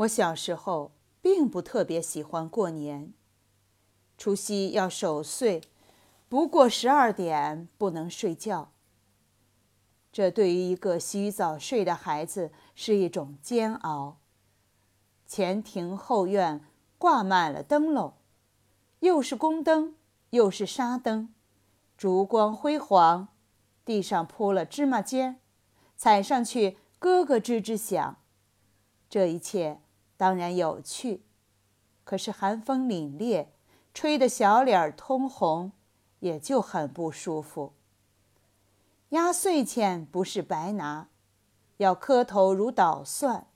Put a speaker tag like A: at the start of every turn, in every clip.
A: 我小时候并不特别喜欢过年。除夕要守岁，不过十二点不能睡觉。这对于一个习于早睡的孩子是一种煎熬。前庭后院挂满了灯笼，又是宫灯，又是纱灯，烛光辉煌。地上铺了芝麻尖，踩上去咯咯吱吱响。这一切当然有趣，可是寒风凛冽，吹得小脸通红，也就很不舒服。压岁钱不是白拿，要磕头如捣蒜。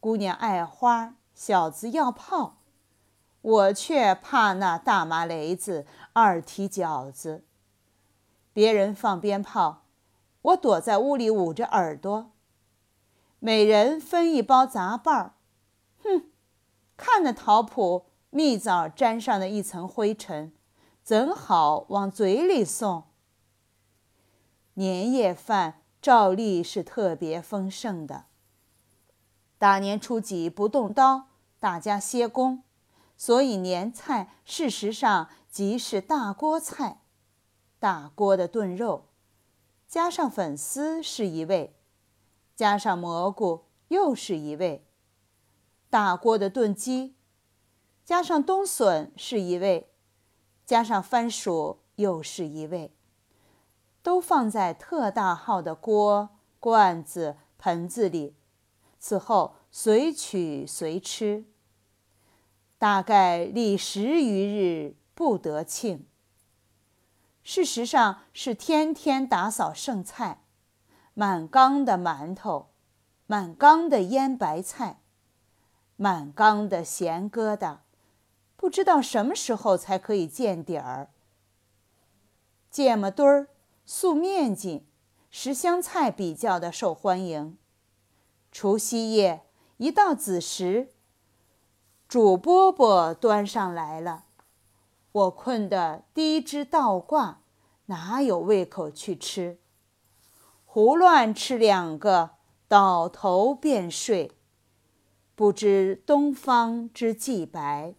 A: 姑娘爱花，小子要炮，我却怕那大麻雷子、二踢饺子。别人放鞭炮，我躲在屋里捂着耳朵。每人分一包杂瓣儿，哼，看那桃脯蜜枣沾上的一层灰尘，怎好往嘴里送？年夜饭照例是特别丰盛的。大年初几不动刀，大家歇工，所以年菜事实上即是大锅菜。大锅的炖肉，加上粉丝是一味，加上蘑菇又是一味；大锅的炖鸡，加上冬笋是一味，加上番薯又是一味。都放在特大号的锅、罐子、盆子里，此后随取随吃。大概历十余日不得庆。事实上是天天打扫剩菜，满缸的馒头，满缸的腌白菜，满缸的咸疙瘩，不知道什么时候才可以见底儿。芥末墩儿、素面筋、十香菜比较的受欢迎。除夕夜一到子时，煮饽饽端上来了。我困得低枝倒挂，哪有胃口去吃？胡乱吃两个，倒头便睡，不知东方之既白。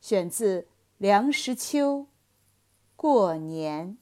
A: 选自梁实秋《过年》。